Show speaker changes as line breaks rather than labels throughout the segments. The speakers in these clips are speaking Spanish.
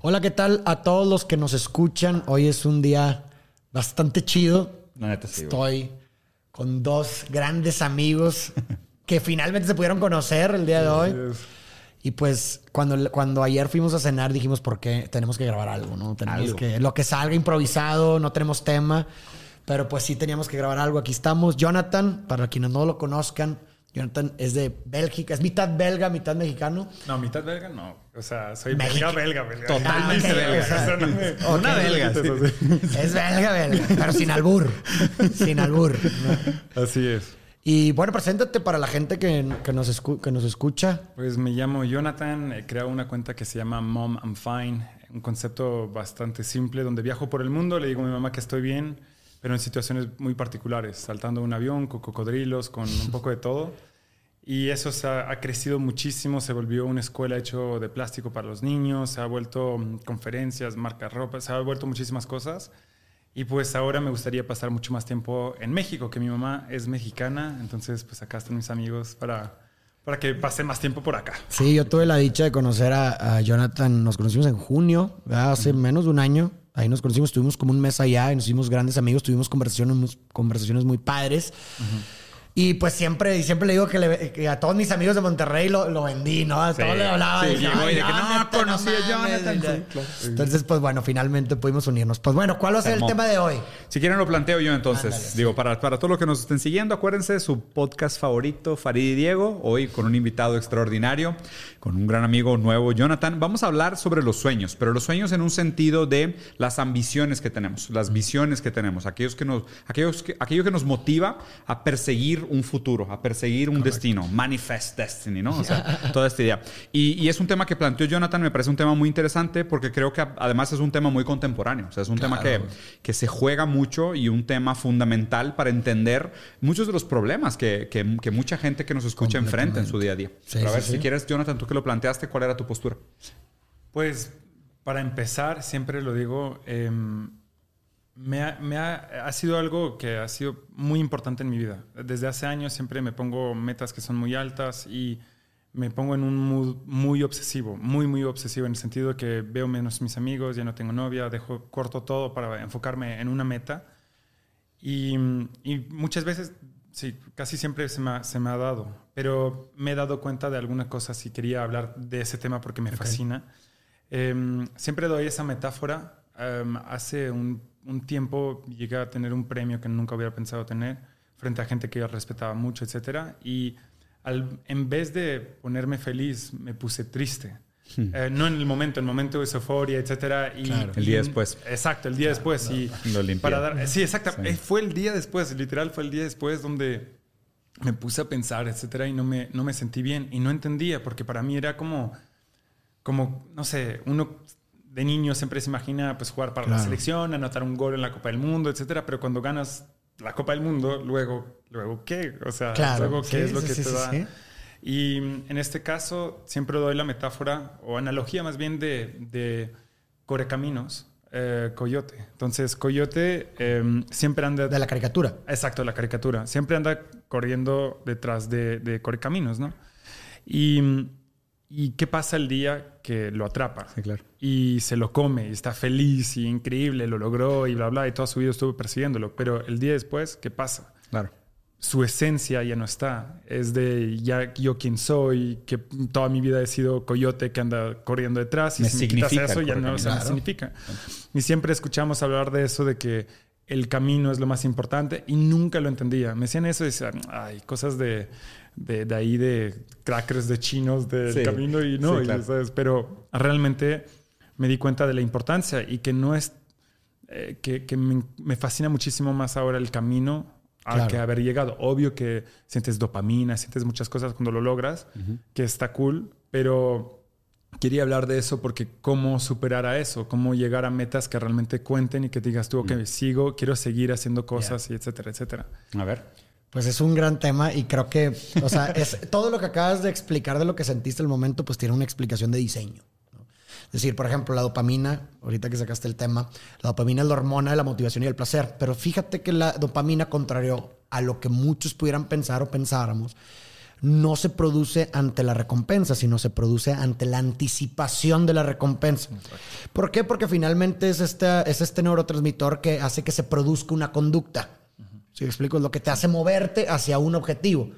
Hola, ¿qué tal a todos los que nos escuchan? Hoy es un día bastante chido.
La neta sí, güey.
Estoy con dos grandes amigos que finalmente se pudieron conocer el día de hoy. Y pues cuando, cuando ayer fuimos a cenar dijimos, ¿por qué tenemos que grabar algo? ¿no? Tenemos
Algo.
que, lo que salga improvisado, no tenemos tema. Pero pues sí teníamos que grabar algo. Aquí estamos. Jonathan, para quienes no lo conozcan, Jonathan es de Bélgica, es mitad belga, mitad mexicano.
No, mitad belga no. O sea, soy belga, belga, belga.
Totalmente
Ah,
belga.
o sea,
Eso no me-
ok.
Una belga, sí.
Es belga, belga, pero sin albur. Sin albur. ¿no?
Así es.
Y bueno, preséntate para la gente que, que nos, escu- que nos escucha.
Pues me llamo Jonathan, he creado una cuenta que se llama Mom I'm Fine, un concepto bastante simple donde viajo por el mundo, le digo a mi mamá que estoy bien, pero en situaciones muy particulares, saltando un avión, con cocodrilos, con un poco de todo. Y eso se ha, ha crecido muchísimo, se volvió una escuela hecho de plástico para los niños, se ha vuelto mm, conferencias, marcas ropa, se ha vuelto muchísimas cosas. Y pues ahora me gustaría pasar mucho más tiempo en México, que mi mamá es mexicana, entonces pues acá están mis amigos para, para que pase más tiempo por acá.
Sí, yo tuve la dicha de conocer a, a Jonathan. Nos conocimos en junio, ¿verdad? hace menos de un año. Ahí nos conocimos, estuvimos como un mes allá y nos hicimos grandes amigos, tuvimos conversaciones, conversaciones muy padres. Y pues siempre, y siempre le digo que, le- que a todos mis amigos de Monterrey lo, lo vendí, ¿no? A todos le hablaba.
sí,
y decía,
llegó y
"Ay,
de que, no, conocí a
mames",
Jonathan, sí, claro.
Entonces, pues bueno, finalmente pudimos unirnos. Pues bueno, ¿cuál va a ser el tema de hoy?
Si quieren lo planteo yo entonces.
Ándale.
Digo, para, para todos los que nos estén siguiendo, acuérdense su podcast favorito, Farid y Diego, hoy con un invitado extraordinario, con un gran amigo nuevo, Jonathan. Vamos a hablar sobre los sueños, pero los sueños en un sentido de las ambiciones que tenemos, las visiones que tenemos, aquellos que nos, aquellos que, aquello que nos motiva a perseguir un futuro, a perseguir un destino, manifest destiny, ¿no? O sea, toda esta idea. Y, y es un tema que planteó Jonathan, me parece un tema muy interesante porque creo que a- además es un tema muy contemporáneo, o sea, es un tema que, que se juega mucho y un tema fundamental para entender muchos de los problemas que, que- que mucha gente que nos escucha enfrenta en su día a día.
Sí,
Pero a ver,
sí.
si quieres, Jonathan, tú que lo planteaste, ¿cuál era tu postura?
Pues para empezar, siempre lo digo, em, me, ha, me ha- ha sido algo que ha sido muy importante en mi vida. Desde hace años siempre me pongo metas que son muy altas y me pongo en un mood muy obsesivo, muy, muy obsesivo en el sentido que veo menos mis amigos, ya no tengo novia, dejo corto todo para enfocarme en una meta. Y, y muchas veces, sí, casi siempre se me, ha, se me ha dado, pero me he dado cuenta de algunas cosas y quería hablar de ese tema porque me fascina. Em, siempre doy esa metáfora. Em, hace un, un tiempo llegué a tener un premio que nunca hubiera pensado tener frente a gente que yo respetaba mucho, etcétera, y al, en vez de ponerme feliz, me puse triste. Eh, no en el momento, en el momento de euforia, etcétera. Y,
Claro.
El día después.
Exacto, el día después. Y
Lo limpié.
para dar, sí, exacto.
Sí.
Eh, Fue el día después, literal, fue el día después donde me puse a pensar, etcétera, y no me, no me sentí bien. Y no entendía, porque para mí era como, como, no sé, uno de niño siempre se imagina pues jugar para la selección, anotar un gol en la Copa del Mundo, etcétera, pero cuando ganas la Copa del Mundo, luego, luego ¿qué? O sea,
Claro.
luego
Sí,
qué es
sí,
lo que
sí,
te da. Y mm, en este caso siempre doy la metáfora o analogía más bien de, de Correcaminos, eh, Coyote. Entonces, Coyote eh, siempre anda...
De la caricatura.
Exacto, la caricatura. Siempre anda corriendo detrás de, de Correcaminos, ¿no? Y, ¿Y qué pasa el día que lo atrapa?
Sí, claro.
Y se lo come y está feliz y increíble, lo logró y bla, bla, y toda su vida estuvo persiguiéndolo. Pero el día después, ¿qué pasa?
Claro.
su esencia ya no está. Es de ya yo quién soy, que toda mi vida he sido coyote que anda corriendo detrás y
Me
si me quitas eso ya no o sea, me
Claro.
significa. Y siempre escuchamos hablar de eso de que el camino es lo más importante y nunca lo entendía. Me decían eso y decían, ay, cosas de, de, de ahí de crackers de chinos del
Sí.
camino y no,
Sí,
y,
claro.
¿sabes? pero realmente me di cuenta de la importancia y que no es eh, que, que me, me fascina muchísimo más ahora el camino
Claro.
que haber llegado. Obvio que sientes dopamina, sientes muchas cosas cuando lo logras, que está cool, pero quería hablar de eso porque cómo superar a eso, cómo llegar a metas que realmente cuenten y que digas tú, ok, sigo, quiero seguir haciendo cosas y etcétera, etcétera.
A ver.
Pues es un gran tema y creo que, o sea, es, todo lo que acabas de explicar de lo que sentiste el momento, pues tiene una explicación de diseño. ¿no? Es decir, por ejemplo, la dopamina, ahorita que sacaste el tema, la dopamina es la hormona de la motivación y el placer, pero fíjate que la dopamina, contrario a lo que muchos pudieran pensar o pensáramos, no se produce ante la recompensa, sino se produce ante la anticipación de la recompensa. ¿Por qué? Porque finalmente es, es este neurotransmisor que hace que se produzca una conducta. Si explico, es lo que te hace moverte hacia un objetivo.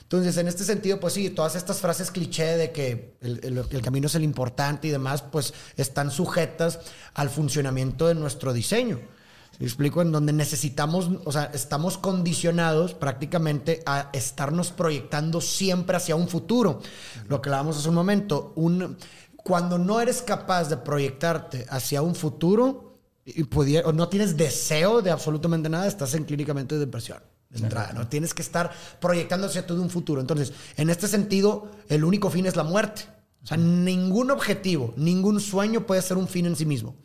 Entonces, en este sentido, pues sí, todas estas frases cliché de que el, camino es el importante y demás, pues están sujetas al funcionamiento de nuestro diseño. ¿Sí explico? En donde necesitamos, o sea, estamos condicionados prácticamente a estarnos proyectando siempre hacia un futuro. Lo que hablábamos hace un momento, un, cuando no eres capaz de proyectarte hacia un futuro, y pudiera, o no tienes deseo de absolutamente nada, estás en clínicamente de depresión. De entrada, ¿no? Tienes que estar proyectándose a todo un futuro. Entonces, en este sentido, el único fin es la muerte. O sea, ningún objetivo, ningún sueño puede ser un fin en sí mismo,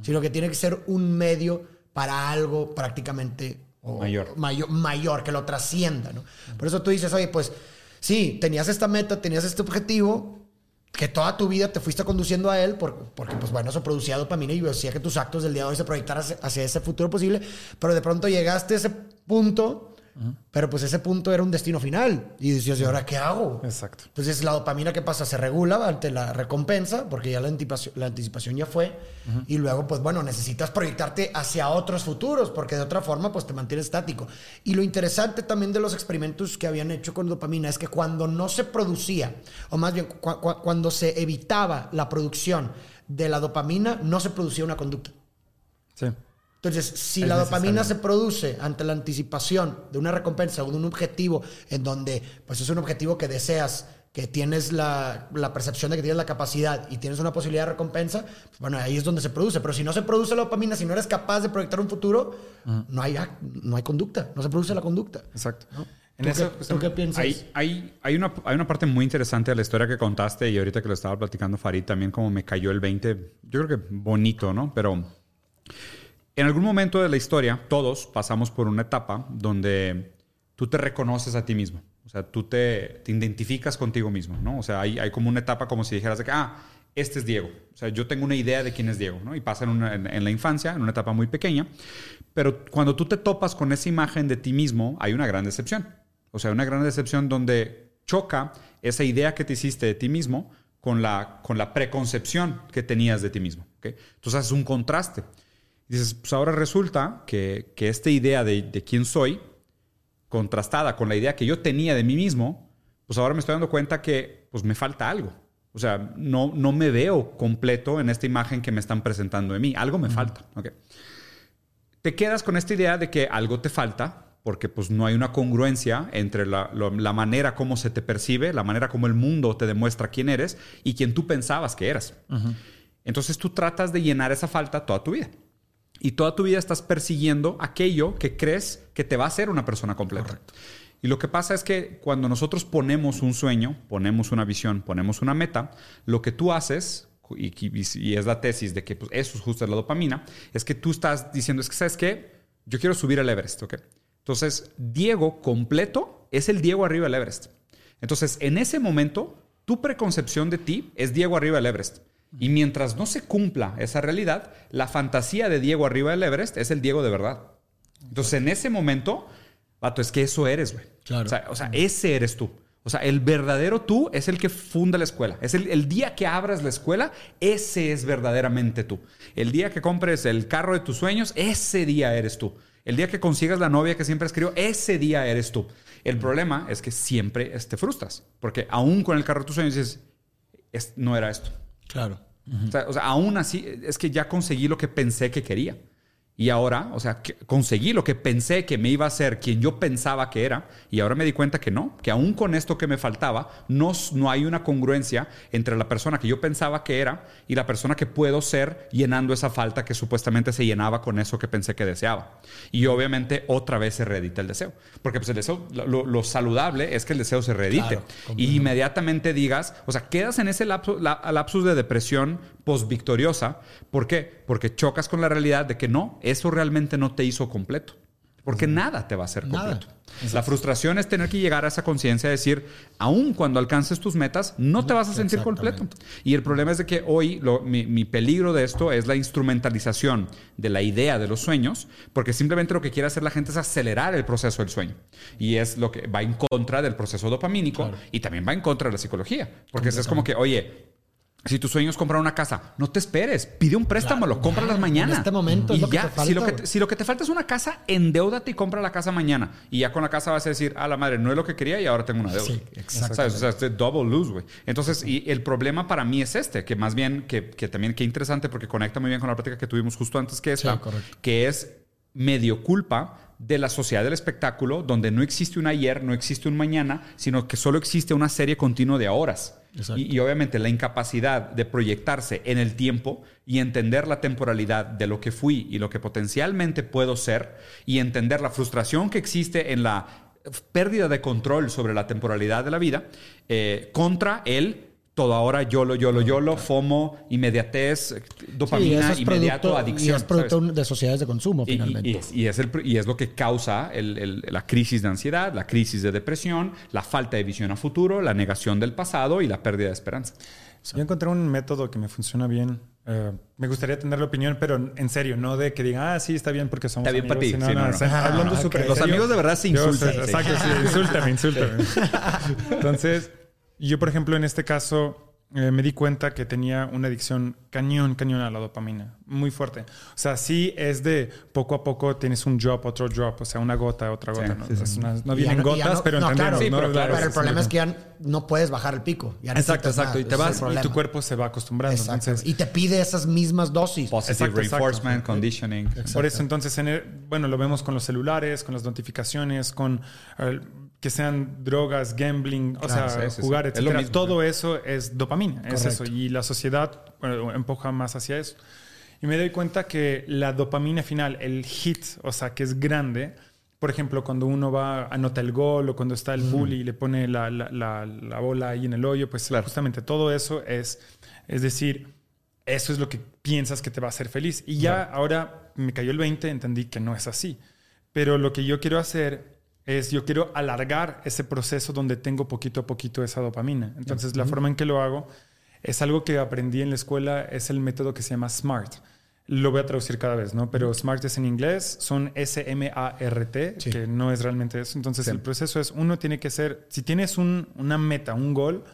sino que tiene que ser un medio para algo prácticamente
mayor.
mayor. mayor, que lo trascienda, ¿no? Por eso tú dices, oye, pues sí, tenías esta meta, tenías este objetivo, que toda tu vida te fuiste conduciendo a él porque, pues bueno, eso producía dopamina y hacía que tus actos del día de hoy se proyectaran hacia, ese futuro posible, pero de pronto llegaste a ese punto pero pues ese punto era un destino final. Y decías, ¿y ahora qué hago?
Exacto.
Entonces la dopamina, ¿qué pasa? Se regula ante la recompensa, porque ya la anticipación, la anticipación ya fue. Y luego, pues bueno, necesitas proyectarte hacia otros futuros, porque de otra forma, pues te mantienes estático. Y lo interesante también de los experimentos que habían hecho con dopamina es que cuando no se producía, o más bien cuando se evitaba la producción de la dopamina, no se producía una conducta.
Sí.
Entonces, si la dopamina se produce ante la anticipación de una recompensa o de un objetivo en donde pues es un objetivo que deseas, que tienes la, percepción de que tienes la capacidad y tienes una posibilidad de recompensa, pues, bueno, ahí es donde se produce. Pero si no se produce la dopamina, si no eres capaz de proyectar un futuro, no, hay, no hay conducta, no se produce la conducta.
Exacto.
En eso, ¿tú qué piensas?
Hay, hay, una, hay una parte muy interesante de la historia que contaste y ahorita que lo estaba platicando Farid también como me cayó el 20, yo creo que bonito, ¿no? Pero en algún momento de la historia, todos pasamos por una etapa donde tú te reconoces a ti mismo. O sea, tú te, identificas contigo mismo, ¿no? O sea, hay, hay, como una etapa como si dijeras que, ah, este es Diego. O sea, yo tengo una idea de quién es Diego, ¿no? Y pasa en, en, la infancia, en una etapa muy pequeña. Pero cuando tú te topas con esa imagen de ti mismo, hay una gran decepción. O sea, una gran decepción donde choca esa idea que te hiciste de ti mismo con la, con la preconcepción que tenías de ti mismo. ¿okay? Entonces haces un contraste dices, pues ahora resulta que, que esta idea de, de, quién soy, contrastada con la idea que yo tenía de mí mismo, pues ahora me estoy dando cuenta que pues me falta algo. O sea, no, no me veo completo en esta imagen que me están presentando de mí. Algo me falta. Okay. Te quedas con esta idea de que algo te falta porque pues no hay una congruencia entre la, la, manera como se te percibe, la manera como el mundo te demuestra quién eres y quién tú pensabas que eras. Entonces tú tratas de llenar esa falta toda tu vida y toda tu vida estás persiguiendo aquello que crees que te va a hacer una persona completa. Y lo que pasa es que cuando nosotros ponemos un sueño, ponemos una visión, ponemos una meta, lo que tú haces, y, es la tesis de que pues, eso es justo la dopamina, es que tú estás diciendo, es que, ¿sabes qué? Yo quiero subir al Everest, ¿ok? Entonces, Diego completo es el Diego arriba del Everest. Entonces, en ese momento, tu preconcepción de ti es Diego arriba del Everest. Y mientras no se cumpla esa realidad, la fantasía de Diego arriba del Everest es el Diego de verdad. Entonces, en ese momento, vato, es que eso eres, güey. Claro. O sea, ese eres tú. O sea, el verdadero tú es el que funda la escuela. Es el, el, día que abras la escuela, ese es verdaderamente tú. El día que compres el carro de tus sueños, ese día eres tú. El día que consigas la novia que siempre escribió, ese día eres tú. El problema es que siempre te frustras. Porque aún con el carro de tus sueños dices, no era esto.
Claro.
O, sea, aún así, es que ya conseguí lo que pensé que quería. Y ahora, o sea, conseguí lo que pensé que me iba a ser quien yo pensaba que era, y ahora me di cuenta que no, que aún con esto que me faltaba, no, no hay una congruencia entre la persona que yo pensaba que era y la persona que puedo ser llenando esa falta que supuestamente se llenaba con eso que pensé que deseaba. Y obviamente otra vez se reedita el deseo, porque pues el deseo, lo, saludable es que el deseo se reedite y inmediatamente digas, o sea, quedas en ese lapsus, lapsus de depresión post-victoriosa. ¿Por qué? Porque chocas con la realidad de que no, eso realmente no te hizo completo. porque nada te va a hacer completo. La frustración es tener que llegar a esa conciencia de decir, aun cuando alcances tus metas, no te vas a sentir completo. Y el problema es de que hoy lo- mi, mi peligro de esto es la instrumentalización de la idea de los sueños, porque simplemente lo que quiere hacer la gente es acelerar el proceso del sueño. Y es lo que va en contra del proceso dopamínico y también va en contra de la psicología. Porque es como que, oye, si tu sueño es comprar una casa, no te esperes, pide un préstamo, lo compra las mañana.
en este momento es
y
que
ya, si, lo que te, si lo que te falta es una casa, endeudate y compra la casa mañana. Y ya con la casa vas a decir, a la madre, no es lo que quería y ahora tengo una deuda.
Sí, exacto.
¿Sabes? O sea, este double lose, güey. Entonces, y el problema para mí es este, que más bien, que, que también, qué interesante porque conecta muy bien con la práctica que tuvimos justo antes que esta,
correcto.
que es medio culpa de la sociedad del espectáculo, donde no existe un ayer, no existe un mañana, sino que solo existe una serie continua de horas. Y obviamente la incapacidad de proyectarse en el tiempo y entender la temporalidad de lo que fui y lo que potencialmente puedo ser y entender la frustración que existe en la pérdida de control sobre la temporalidad de la vida eh, contra el todo ahora YOLO, YOLO, YOLO, FOMO, inmediatez,
Sí,
dopamina,
eso es
inmediato,
producto-
adicción.
Y es producto
¿sabes?
de sociedades de consumo,
Y- y-
finalmente.
Y, es, y es el y es lo que causa el- el- la crisis de ansiedad, la crisis de depresión, la falta de visión a futuro, la negación del pasado y la pérdida de esperanza.
Yo encontré un método que me funciona bien. Eh, me gustaría tener la opinión, pero en serio, no de que digan, ah, sí, está bien porque somos
Está bien
amigos.
para ti. Sí, no,
no,
no.
o sea, hablando
Ah,
súper en
Los amigos de verdad se
Yo
insultan.
sé,
sí.
Exacto, sí, insúltame, insúltame. Entonces, yo, por ejemplo, en este caso, eh, me di cuenta que tenía una adicción cañón, cañón a la dopamina. Muy fuerte. O sea, sí es de poco a poco tienes un drop, otro drop. O sea, una gota, otra
Sí,
gota. ¿no?
sí, sí.
Es una- no vienen
no-
gotas,
no-
pero
no,
entendemos.
claro,
Sí,
¿no?
pero claro,
Pero el
sí,
problema
sí.
es que ya no puedes bajar el pico. Ya
Exacto, exacto.
más.
Y te vas
el
y tu cuerpo se va acostumbrando.
Exacto.
Entonces,
y te pide esas mismas dosis.
Positive
Exacto, exacto.
reinforcement, conditioning.
Por eso entonces, en el- bueno, lo vemos con los celulares, con las notificaciones, con eh, que sean drogas, gambling, o
Claro,
sea,
sí, sí, sí.
jugar,
Es lo
etcétera.
mismo,
Todo eso es dopamina, es
Correcto.
eso. Y la sociedad bueno, empuja más hacia eso. Y me doy cuenta que la dopamina final, el hit, o sea, que es grande, por ejemplo, cuando uno va, anota el gol o cuando está el bully y le pone la, la- la- la bola ahí en el hoyo, pues justamente todo eso es, es decir, eso es lo que piensas que te va a hacer feliz. Y ya ahora me cayó el 20, entendí que no es así. Pero lo que yo quiero hacer es, yo quiero alargar ese proceso donde tengo poquito a poquito esa dopamina. Entonces, la forma en que lo hago es algo que aprendí en la escuela, es el método que se llama SMART. Lo voy a traducir cada vez, ¿no? Pero SMART es en inglés, son S-M-A-R-T,
Sí.
que no es realmente eso. Entonces, el proceso es, uno tiene que ser, si tienes un- una meta, un gol,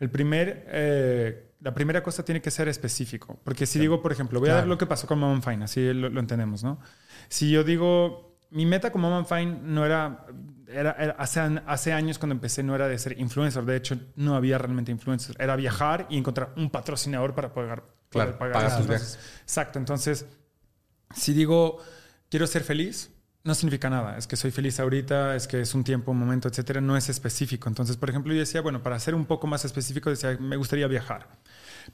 el primer, eh, la primera cosa tiene que ser específico. Porque si digo, por ejemplo, voy a ver lo que pasó con Mom Fine, así lo, lo entendemos, ¿no? Si yo digo, mi meta con Mom Fine no era, era, era- hace, años cuando empecé no era de ser influencer, de hecho no había realmente influencers, era viajar y encontrar un patrocinador para pagar,
Claro,
poder
pagar
las
tus
cosas. Exacto, entonces, si digo, quiero ser feliz, no significa nada. Es que soy feliz ahorita, es que es un tiempo, un momento, etcétera. No es específico. Entonces, por ejemplo, yo decía, bueno, para ser un poco más específico, decía, me gustaría viajar.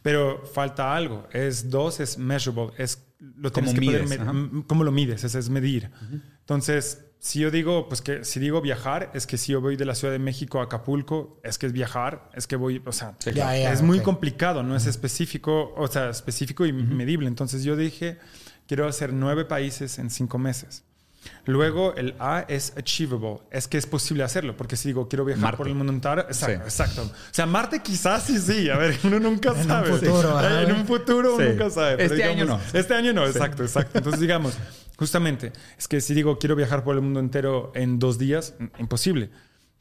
Pero falta algo. Es dos, es measurable. Es lo
¿Cómo
tienes que poder
mides?
m- ¿Cómo lo mides? Ese es medir. Entonces, si yo digo, pues que si digo viajar, es que si yo voy de la Ciudad de México a Acapulco, es que es viajar, es que voy, o sea,
Ya, ya,
es muy
ok.
complicado, no es específico, o sea, específico y medible. Entonces yo dije, quiero hacer nueve países en cinco meses. Luego el A es achievable, es que es posible hacerlo, porque si digo quiero viajar
Marte.
por el mundo entero, exacto,
Sí.
exacto. O sea, Marte quizás sí, sí, a ver, uno nunca
un
sabe.
futuro,
Sí.
¿verdad,
En un futuro uno
Sí.
nunca sabe.
Este año
digamos,
no.
Este año no, exacto, exacto. Entonces digamos, justamente, es que si digo quiero viajar por el mundo entero en dos días, mm, imposible.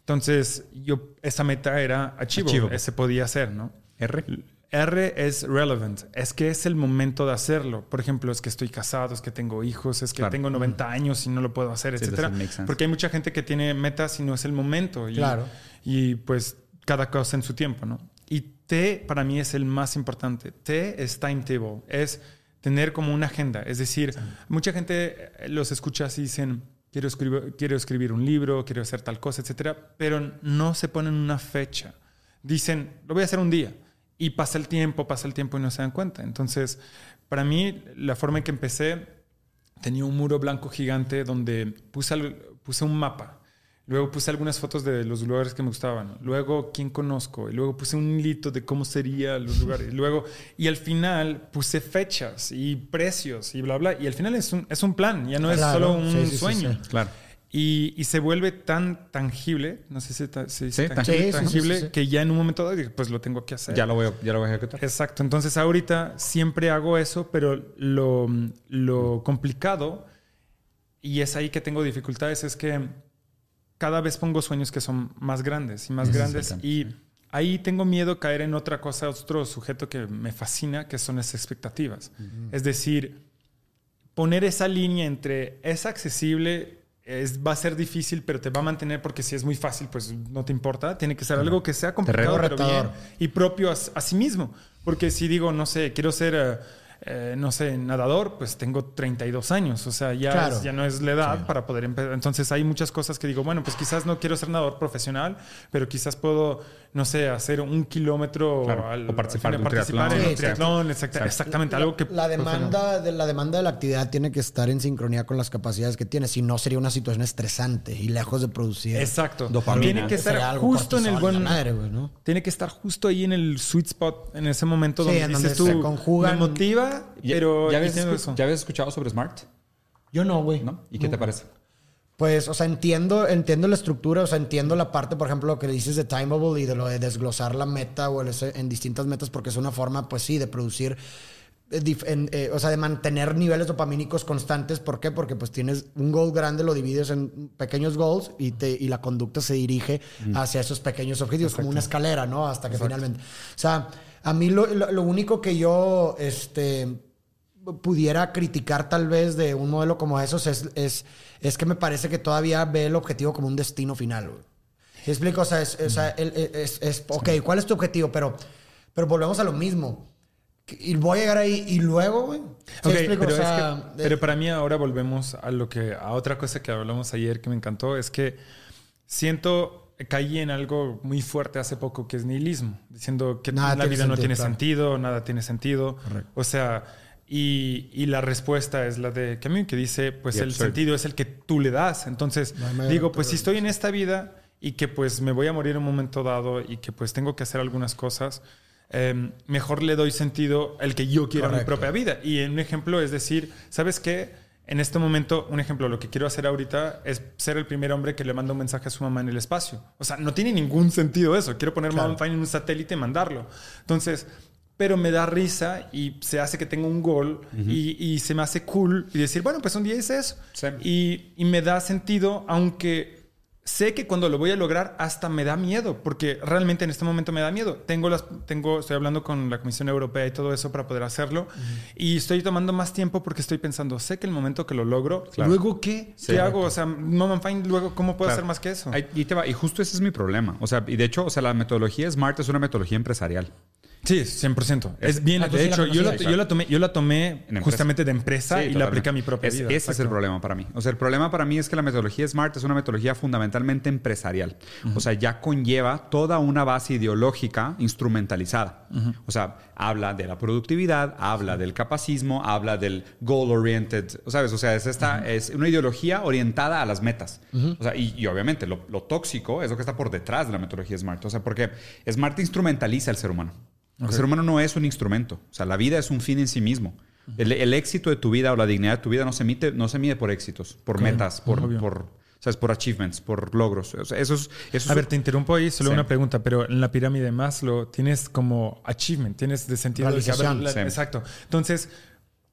Entonces, yo, esa meta era achievable,
Achievable.
ese podía ser, ¿no?
R.
R es relevant, es que es el momento de hacerlo. Por ejemplo, es que estoy casado, es que tengo hijos, es que
Claro.
tengo 90 años y no lo puedo hacer,
Sí,
etcétera. Porque hay mucha gente que tiene metas y no es el momento. Y,
Claro.
Y pues cada cosa en su tiempo, ¿no? Y T para mí es el más importante. T es timetable, es tener como una agenda. Es decir, mucha gente eh, los escucha así y dicen, quiero escribir, quiero escribir un libro, quiero hacer tal cosa, etcétera, pero no se ponen una fecha. Dicen, lo voy a hacer un día. Y pasa el tiempo, pasa el tiempo y no se dan cuenta. Entonces, para mí, la forma en que empecé, tenía un muro blanco gigante donde puse, al- puse un mapa. Luego puse algunas fotos de los lugares que me gustaban. Luego, quién conozco. Y luego puse un hilito de cómo serían los lugares. Luego, y al final puse fechas y precios y bla, bla. Y al final es un, es un plan, ya no es solo un
Sí, sí, sí,
sueño.
sí.
Claro.
Y, y se vuelve tan tangible, no sé si se dice
Sí,
tangible.
Sí,
tangible,
sí,
que ya en un momento dado pues lo tengo que hacer.
Ya lo voy a, ya lo voy a ejecutar.
Exacto. Entonces ahorita siempre hago eso, pero lo, lo complicado, y es ahí que tengo dificultades, es que cada vez pongo sueños que son más grandes y más grandes. Y ahí tengo miedo caer en otra cosa, otro sujeto que me fascina, que son las expectativas. Es decir, poner esa línea entre es accesible, es, va a ser difícil, pero te va a mantener porque si es muy fácil, pues no te importa. Tiene que ser algo que sea complicado, pero bien y propio a, a sí mismo. Porque si digo, no sé, quiero ser, eh, eh, no sé, nadador, pues tengo 32 años. O sea, ya,
Claro.
es- ya no es la edad para poder empezar. Entonces hay muchas cosas que digo, bueno, pues quizás no quiero ser nadador profesional, pero quizás puedo, no sé, hacer un kilómetro
Claro, o participar
al
de un
participar
triatlón.
en un
Sí,
triatlón, exacta- exactamente, algo que...
la demanda de la demanda de la actividad tiene que estar en sincronía con las capacidades que tienes si no sería una situación estresante y lejos de producir
Exacto.
Dopamina.
Tiene que estar
algo
justo en el buen...
la madre, güey, ¿no?
Tiene que estar justo ahí en el sweet spot, en ese momento
Sí,
donde
en
dices
donde
tú,
se conjugan-
me motiva,
Ya-
pero...
¿Ya,
y
habías
tengo
escu-
eso.
¿Ya habías escuchado sobre Smart?
Yo no, güey.
¿No? ¿Y qué te parece?
Pues, o sea, entiendo, entiendo la estructura, o sea, entiendo la parte, por ejemplo, lo que dices de timeable y de lo de desglosar la meta o el en distintas metas, porque es una forma, pues sí, de producir, eh, en, eh, o sea, de mantener niveles dopamínicos constantes. ¿Por qué? Porque pues tienes un goal grande, lo divides en pequeños goals y, te, y la conducta se dirige hacia esos pequeños objetivos, como una escalera, ¿no? Hasta que finalmente... O sea, a mí lo, lo- lo único que yo, este pudiera criticar tal vez de un modelo como esos es, es, es que me parece que todavía ve el objetivo como un destino final. güey. ¿Sí explico? O sea, es, o sea, el- es, es- ok, ¿cuál es tu objetivo? Pero, pero volvemos a lo mismo. Y voy a llegar ahí y luego, güey. ¿Sí
Ok,
explico?
pero,
O sea,
es que- pero para mí ahora volvemos a lo que a otra cosa que hablamos ayer que me encantó es que siento caí en algo muy fuerte hace poco que es nihilismo, diciendo que
Nada
la vida no
sentido,
tiene
claro.
sentido, nada tiene sentido. O sea, y, y la respuesta es la de Camus que dice, pues
The
el
absurd.
sentido es el que tú le das. Entonces,
No
digo, pues si estoy en esta vida y que pues me voy a morir en un momento dado y que pues tengo que hacer algunas cosas, eh, mejor le doy sentido el que yo quiero a mi propia vida. Y un ejemplo es decir, ¿sabes qué? En este momento, un ejemplo, lo que quiero hacer ahorita es ser el primer hombre que le manda un mensaje a su mamá en el espacio. O sea, no tiene ningún sentido eso. Quiero poner
Claro.
Mount Fine en un satélite y mandarlo. Entonces, pero me da risa y se hace que tenga un gol y, y se me hace cool y decir, bueno, pues un día hice eso.
Sí.
Y, y me da sentido, aunque sé que cuando lo voy a lograr hasta me da miedo, porque realmente en este momento me da miedo. Tengo las, tengo, estoy hablando con la Comisión Europea y todo eso para poder hacerlo y estoy tomando más tiempo porque estoy pensando, sé que el momento que lo logro,
Claro.
luego qué,
Sí.
qué hago, o sea, no fine, luego cómo puedo
Claro.
hacer más que eso.
Ahí- y te va. Y justo ese es mi problema. O sea, y de hecho, o sea, la metodología Smart es una metodología empresarial.
Sí, 100%. Es bien,
Ah,
de
sí la
hecho, yo, la,
conocías.
yo la tomé, yo la tomé justamente de empresa
Sí,
y la apliqué a mi propia
Es-
vida.
Ese es el
Exacto.
problema para mí. O sea, el problema para mí es que la metodología SMART es una metodología fundamentalmente empresarial. O sea, ya conlleva toda una base ideológica instrumentalizada. O sea, habla de la productividad, habla del capacismo, habla del goal-oriented. ¿Sabes? O sea, es, esta, es una ideología orientada a las metas. O sea, y, y obviamente lo, lo tóxico es lo que está por detrás de la metodología SMART. O sea, porque SMART instrumentaliza al ser humano. El ser humano no es un instrumento. O sea, la vida es un fin en sí mismo. El, el éxito de tu vida o la dignidad de tu vida no se mide, no se mide por éxitos, por metas, por, por, ¿sabes? por achievements, por logros. O sea, eso es, eso
A
es-
ver, te interrumpo ahí, solo
Sí.
una pregunta, pero en la pirámide de Maslow tienes como achievement, tienes de sentido
Realización.
la-
Sí.
Exacto. Entonces,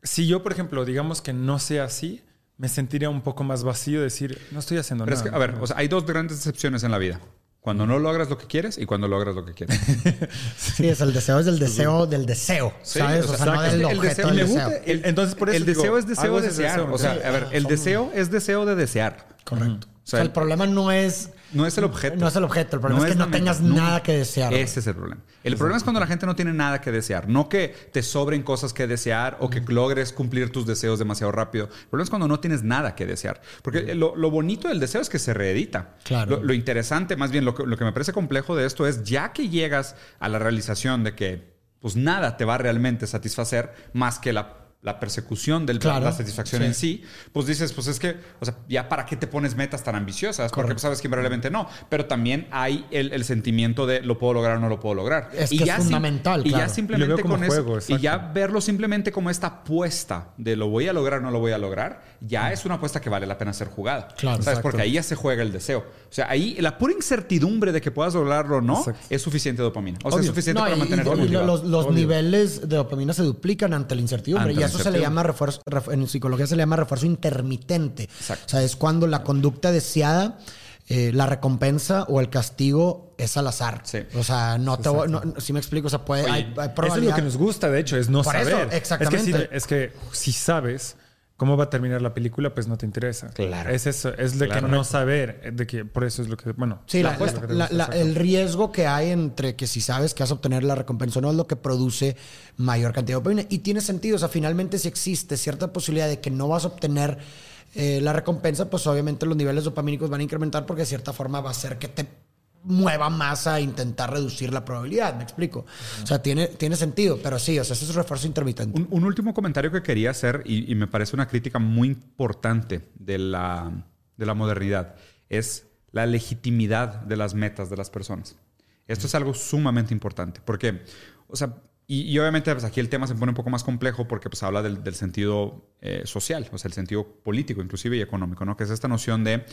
si yo, por ejemplo, digamos que no sea así, me sentiría un poco más vacío decir, no estoy haciendo
Pero es
nada.
que, a ver, o sea, hay dos grandes decepciones en la vida. Cuando no logras lo que quieres y cuando logras lo que quieres.
Sí, es el deseo, es del deseo del deseo,
Sí,
¿sabes?
o
O
sea,
sea, no
es el
objeto
deseo-
del
me
deseo.
gusta-
El- entonces, por eso
el
digo,
deseo es deseo de
ese
desear.
deseo,
o sea,
sí.
a ver, el deseo es deseo de desear.
Correcto.
O
O sea,
sea,
el problema no es...
No es el objeto.
No es el objeto, el problema es que no
meta.
tengas nada que desear.
Ese es el problema. El problema es cuando la gente no tiene nada que desear. No que te sobren cosas que desear o que logres cumplir tus deseos demasiado rápido. El problema es cuando no tienes nada que desear. Porque lo, lo bonito del deseo es que se reedita.
Claro.
Lo, lo interesante, más bien, lo que, lo que me parece complejo de esto es ya que llegas a la realización de que pues nada te va a realmente satisfacer más que la, la persecución de la satisfacción en sí, pues dices, pues es que, o sea, ya para qué te pones metas tan ambiciosas, porque pues, sabes que probablemente no, pero también hay el, sentimiento de lo puedo lograr o no lo puedo lograr.
Es y ya fundamental.
Y ya simplemente con eso, y ya verlo simplemente como esta apuesta de lo voy a lograr o no lo voy a lograr, ya es una apuesta que vale la pena ser jugada. Claro. ¿Sabes? Porque ahí ya se juega el deseo. O sea, ahí la pura incertidumbre de que puedas lograrlo o no es suficiente dopamina. O sea, es suficiente para mantener
Los, los niveles de dopamina se duplican ante la incertidumbre. y eso se le llama refuerzo, en psicología se le llama refuerzo intermitente. O sea, es cuando la conducta deseada, eh, la recompensa o el castigo es al azar. O sea, no te si me explico, o sea, puede, hay,
Eso es lo que nos gusta, de hecho, es no saber.
exactamente.
Es que, si, sabes cómo va a terminar la película, pues no te interesa.
Claro.
Es eso, es de que no saber, de que por eso es lo que, bueno.
Sí, el riesgo que hay entre que si sabes que vas a obtener la recompensa no es lo que produce mayor cantidad de dopamina. Y tiene sentido, o sea, finalmente si existe cierta posibilidad de que no vas a obtener eh, la recompensa, pues obviamente los niveles dopamínicos van a incrementar porque de cierta forma va a ser que te mueva más a intentar reducir la probabilidad, me explico. O sea, tiene, tiene sentido, pero sí, o sea, ese es refuerzo intermitente.
Un, último comentario que quería hacer, y, me parece una crítica muy importante de la, de la modernidad, es la legitimidad de las metas de las personas. Esto es algo sumamente importante, porque, o sea, y, obviamente pues aquí el tema se pone un poco más complejo porque pues habla del, sentido eh, social, o sea, el sentido político inclusive y económico, ¿no? Que es esta noción de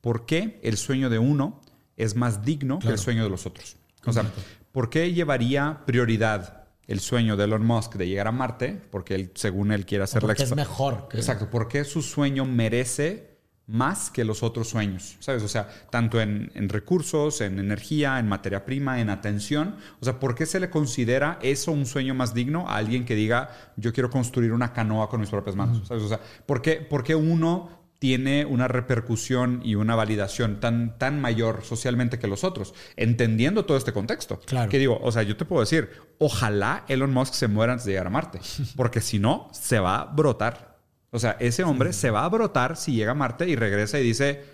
por qué el sueño de uno es más digno que el sueño de los otros. O sea, ¿por qué llevaría prioridad el sueño de Elon Musk de llegar a Marte? Porque él, según él quiere hacer la
es mejor.
Exacto. ¿Por qué su sueño merece más que los otros sueños? ¿Sabes? O sea, tanto en, recursos, en energía, en materia prima, en atención. O sea, ¿por qué se le considera eso un sueño más digno a alguien que diga, yo quiero construir una canoa con mis propias manos? ¿Sabes? O sea, ¿por qué, ¿por qué uno tiene una repercusión y una validación tan, tan mayor socialmente que los otros, entendiendo todo este contexto.
Claro.
Que digo, o sea, yo te puedo decir, ojalá Elon Musk se muera antes de llegar a Marte, porque si no, se va a brotar. O sea, ese hombre se va a brotar si llega a Marte y regresa y dice,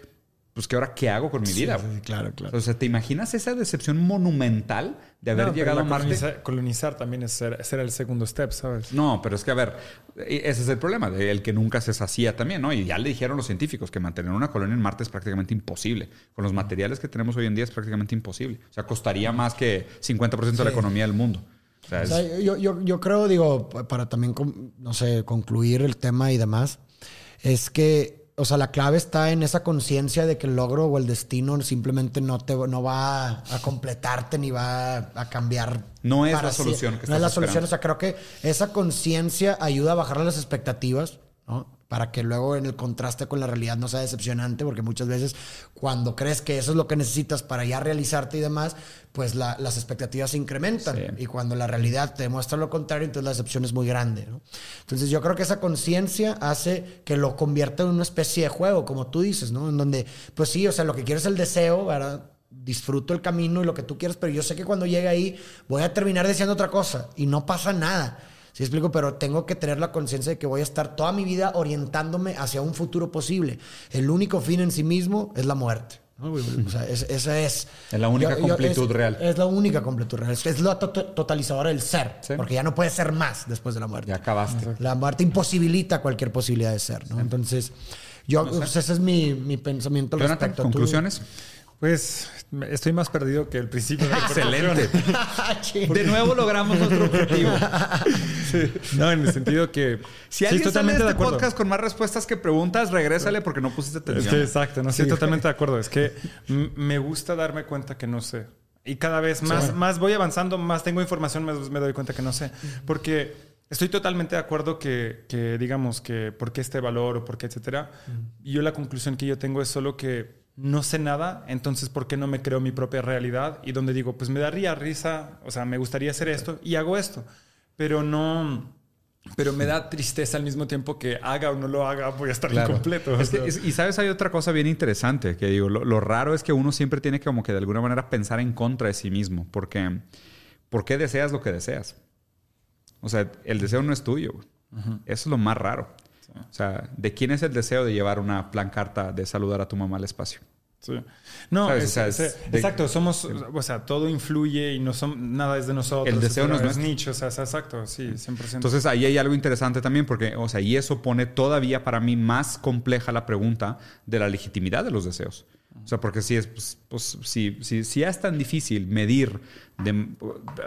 pues ¿qué ahora qué hago con mi vida?
Sí, claro, claro.
O sea, ¿te imaginas esa decepción monumental de haber llegado a Marte?
Colonizar, también es ser, el segundo step, ¿sabes?
No, pero es que, a ver, ese es el problema, el que nunca se sacía también, ¿no? Y ya le dijeron los científicos que mantener una colonia en Marte es prácticamente imposible. Con los materiales que tenemos hoy en día es prácticamente imposible. O sea, costaría más que 50% de la economía del mundo.
O sea, yo, yo, yo creo, digo, para también, no sé, concluir el tema y demás, es que o sea, la clave está en esa conciencia de que el logro o el destino simplemente no te no va a completarte ni va a cambiar.
No es la solución.
no es la solución. O sea, creo que esa conciencia ayuda a bajar las expectativas, ¿no? Para que luego en el contraste con la realidad no sea decepcionante, porque muchas veces cuando crees que eso es lo que necesitas para ya realizarte y demás, pues las expectativas se incrementan y cuando la realidad te demuestra lo contrario, entonces la decepción es muy grande. Entonces yo creo que esa conciencia hace que lo convierta en una especie de juego, como tú dices, ¿no? En donde, pues sí, o sea, lo que quieres es el deseo, ¿verdad? disfruto el camino y lo que tú quieres, pero yo sé que cuando llegue ahí voy a terminar deseando otra cosa y no pasa nada. Sí explico, pero tengo que tener la conciencia de que voy a estar toda mi vida orientándome hacia un futuro posible. El único fin en sí mismo es la muerte. O sea, esa es...
Es la única completud real.
Es la única completud real. Es, la totalizadora del ser. Porque ya no puede ser más después de la muerte.
Ya acabaste.
La muerte imposibilita cualquier posibilidad de ser. ¿no? Entonces, yo, pues, ese es mi, mi pensamiento al respecto.
¿Conclusiones?
Pues estoy más perdido que el principio.
Excelente. de nuevo logramos nuestro objetivo.
No, en el sentido que.
Si alguien totalmente sale de este podcast con más respuestas que preguntas, regrésale porque no pusiste atención.
exacto, no estoy totalmente de acuerdo. Es que me gusta darme cuenta que no sé. Y cada vez más, más voy avanzando, más tengo información, más me doy cuenta que no sé. Porque estoy totalmente de acuerdo que, que digamos, que por qué este valor o por qué, etcétera. Y yo la conclusión que yo tengo es solo que no sé nada, entonces ¿por qué no me creo mi propia realidad? Y donde digo, pues me daría risa, o sea, me gustaría hacer esto y hago esto, pero no, pero me da tristeza al mismo tiempo que haga o no lo haga, voy a estar incompleto.
y sabes, hay otra cosa bien interesante que digo, lo, raro es que uno siempre tiene que como que de alguna manera pensar en contra de sí mismo, porque ¿por qué deseas lo que deseas? O sea, el deseo no es tuyo. Eso es lo más raro. O sea, ¿de quién es el deseo de llevar una plan carta de saludar a tu mamá al espacio?
Sí. No,
¿Sabes?
es-
O sea,
es-
es de-
exacto, somos, o sea, todo influye y no son, nada es de nosotros.
El deseo no es
nicho, o sea, exacto, sí, 100%.
Entonces ahí hay algo interesante también porque, o sea, y eso pone todavía para mí más compleja la pregunta de la legitimidad de los deseos. O sea, porque si es, pues, pues, si, si, si ya es tan difícil medir, de-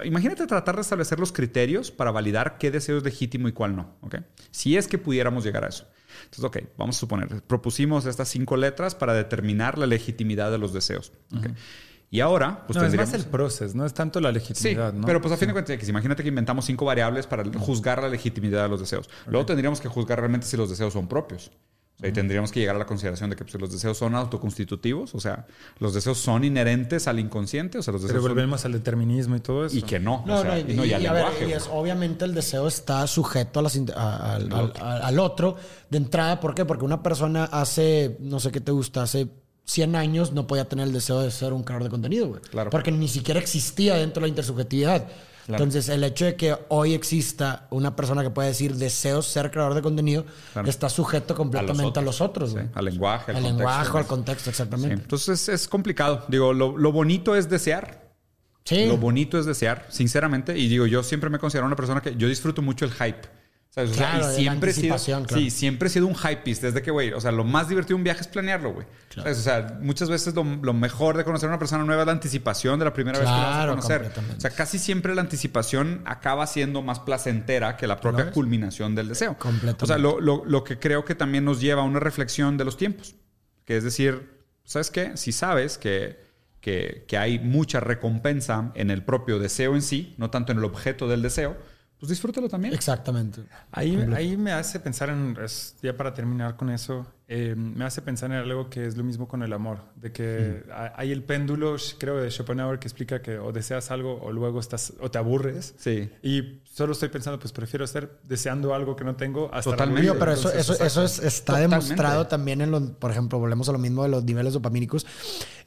imagínate tratar de establecer los criterios para validar qué deseo es legítimo y cuál no, ¿ok? Si es que pudiéramos llegar a eso. Entonces, ok, vamos a suponer, propusimos estas cinco letras para determinar la legitimidad de los deseos, ¿ok? Y ahora, pues
no, es
tendríamos...
más el proceso, no es tanto la
Sí,
legitimidad, ¿no?
pero pues a fin de cuentas, imagínate que inventamos cinco variables para juzgar la legitimidad de los deseos. Luego tendríamos que juzgar realmente si los deseos son propios. Sea, y tendríamos que llegar a la consideración de que pues, los deseos son autoconstitutivos, o sea, los deseos son inherentes al inconsciente, o sea, los
Pero
deseos son-
volvemos al determinismo y todo eso.
y que no,
No,
o sea,
no,
y, no, y al
y a ver,
lenguaje.
y es- obviamente el deseo está sujeto a las int- a- al, al- al- al otro de entrada. ¿Por qué? Porque una persona hace, no sé qué te gusta, hace 100 años no podía tener el deseo de ser un creador de contenido, güey.
Claro.
Porque ni siquiera existía dentro de la intersubjetividad.
Claro.
Entonces, el hecho de que hoy exista una persona que puede decir deseo ser creador de contenido
Claro.
está sujeto completamente a los otros,
sí, al lenguaje, al,
Al
contexto,
lenguaje, al contexto,
Sí,
exactamente.
Entonces es complicado. Digo, lo, lo bonito es desear.
Sí.
Lo bonito es desear, sinceramente. Y digo, yo siempre me considero una persona que yo disfruto mucho el hype. ¿Sabes? O sea,
Claro,
y siempre he sido,
claro.
sí, siempre he sido un hypeist desde que, güey, o sea, lo más divertido de un viaje es planearlo, güey. ¿Sabes? O sea, muchas veces lo, lo mejor de conocer a una persona nueva es la anticipación de la primera vez que la vas a
Claro,
conocer. O sea, casi siempre la anticipación acaba siendo más placentera que la propia culminación del deseo.
Completamente.
O sea, lo, lo- lo que creo que también nos lleva a una reflexión de los tiempos. Que es decir, ¿sabes qué? Si sabes que, que, que hay mucha recompensa en el propio deseo en sí, no tanto en el objeto del deseo, pues disfrútalo también.
Exactamente.
Ahí, ahí me hace pensar en, es- ya para terminar con eso, eh, me hace pensar en algo que es lo mismo con el amor, de que ha- hay el péndulo, creo, de Schopenhauer que explica que o deseas algo o luego estás, o te aburres.
Sí.
Y solo estoy pensando, pues prefiero estar deseando algo que no tengo hasta
Totalmente.
Morir.
pero eso,
Entonces,
eso, eso es, está
Totalmente.
demostrado también en los, por ejemplo, volvemos a lo mismo de los niveles dopamínicos.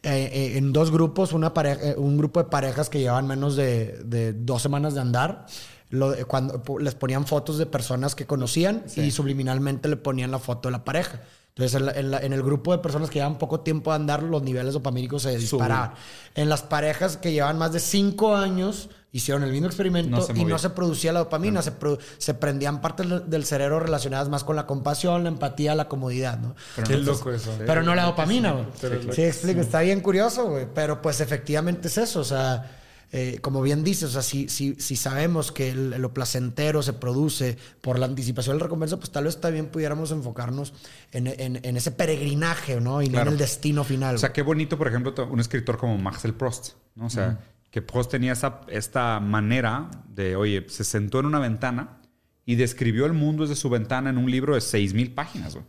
Eh, eh, en dos grupos, una pareja, eh, un grupo de parejas que llevaban menos de, de dos semanas de andar, lo cuando les ponían fotos de personas que conocían y subliminalmente le ponían la foto de la pareja. Entonces, en, la- en la- en el grupo de personas que llevan poco tiempo de andar, los niveles dopamínicos se disparaban. En las parejas que llevan más de cinco años, hicieron el mismo experimento
No se
y no se producía la dopamina, se, produ- se prendían partes del- cerebro relacionadas más con la compasión, la empatía, la comodidad, ¿no?
Qué loco eso.
Pero no la dopamina, güey.
Pero
Sí, explico, está bien curioso, güey. Pero pues efectivamente es eso, o sea, eh, como bien dices, o sea, si, si, si sabemos que el- lo placentero se produce por la anticipación de la recompensa, pues tal vez también pudiéramos enfocarnos en, en- en ese peregrinaje, ¿no? Y no en el destino final.
O sea, qué bonito, por ejemplo, un escritor como Marcel Proust, ¿no? O sea, que Proust tenía esa, esta manera de, oye, se sentó en una ventana y describió el mundo desde su ventana en un libro de 6.000 páginas, güey.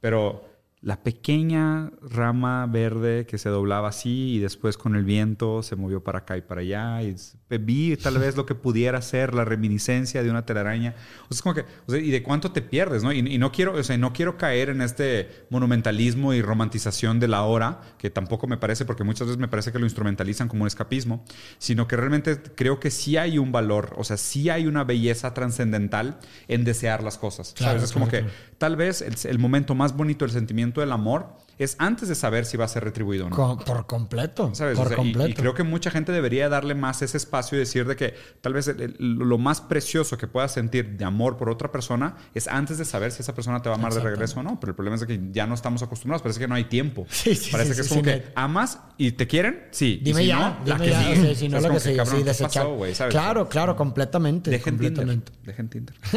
Pero la pequeña rama verde que se doblaba así y después con el viento se movió para acá y para allá y vi tal vez lo que pudiera ser la reminiscencia de una telaraña. O sea, es como que, o sea, ¿y de cuánto te pierdes, no? Y, y no quiero, o sea, no quiero caer en este monumentalismo y romantización de la hora, que tampoco me parece, porque muchas veces me parece que lo instrumentalizan como un escapismo, sino que realmente creo que sí hay un valor, o sea, sí hay una belleza trascendental en desear las cosas.
Claro,
¿sabes? Es como
claro,
que tal vez el, el momento más bonito del sentimiento del amor es antes de saber si va a ser retribuido o no.
Co- por completo.
¿Sabes?
Por
O sea, y-
completo.
Y, creo que mucha gente debería darle más ese espacio y decir de que tal vez el- el- lo más precioso que puedas sentir de amor por otra persona es antes de saber si esa persona te va a amar de regreso o no. Pero el problema es que ya no estamos acostumbrados. Parece que no hay tiempo.
Sí, sí,
Parece
sí,
que es como que amas y te quieren. Sí. Y
Dime
si
ya,
no, la
dime
que
ya. si no lo que sigue,
cabrón,
sí,
¿qué
desechar.
pasó, güey? ¿Sabes?
Claro, claro, completamente.
Dejen Tinder.
completamente.
Dejen Tinder.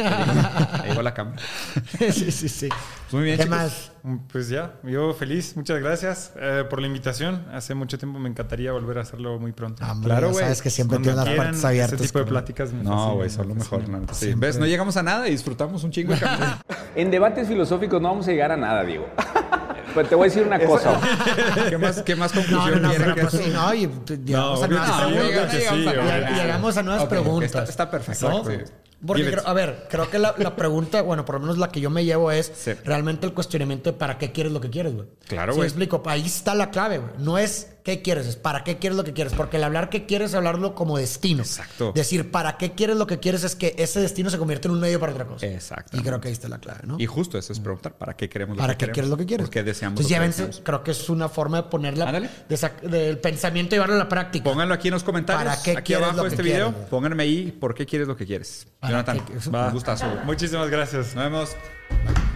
Ahí va la cámara.
sí, sí, sí.
Pues muy bien,
¿Qué
chicos.
más?
Pues ya, yo feliz. Muchas gracias eh, por la invitación. Hace mucho tiempo me encantaría volver a hacerlo muy pronto.
Ah,
Claro, güey.
sabes que siempre tienes las puertas abiertas.
Ese tipo de pláticas me
No, güey, son lo mejor. neta. Sí. ¿Ves? No llegamos a nada y disfrutamos un chingo de.
En debates filosóficos no vamos a llegar a nada, Diego. Pues te voy a decir una cosa.
¿Qué más, qué más
No,
conclusión
no, no, pero pues sí, no, y t- llegamos a nuevas preguntas.
sí,
Llegamos a-
nuevas preguntas.
está- está perfecto.
¿no?
Sí.
Porque, creo- a ver, creo que la, la pregunta, bueno, por lo menos la que yo me llevo es
Sí.
realmente el cuestionamiento de para qué quieres lo que quieres, güey.
Claro,
Sí,
güey.
explico. Ahí está la clave, güey. No es ¿Qué quieres? Es para qué quieres lo que quieres. Porque el hablar qué quieres es hablarlo como destino.
Exacto.
Decir para qué quieres lo que quieres es que ese destino se convierte en un medio para otra cosa.
Exacto.
Y creo que ahí está la clave, ¿no?
Y justo eso es preguntar, ¿para qué queremos lo
¿Para
que
qué quieres lo que quieres?
¿Por qué deseamos
Entonces
lo que deseamos?
creo que es una forma de ponerla de sac- del pensamiento y llevarlo a la práctica.
Pónganlo aquí en los comentarios.
¿Para qué
aquí abajo de
que
este
quieres,
video. Pónganme ahí por qué quieres lo que quieres.
¿Para
Jonathan, un gustazo.
Muchísimas gracias.
Nos vemos.
Bye.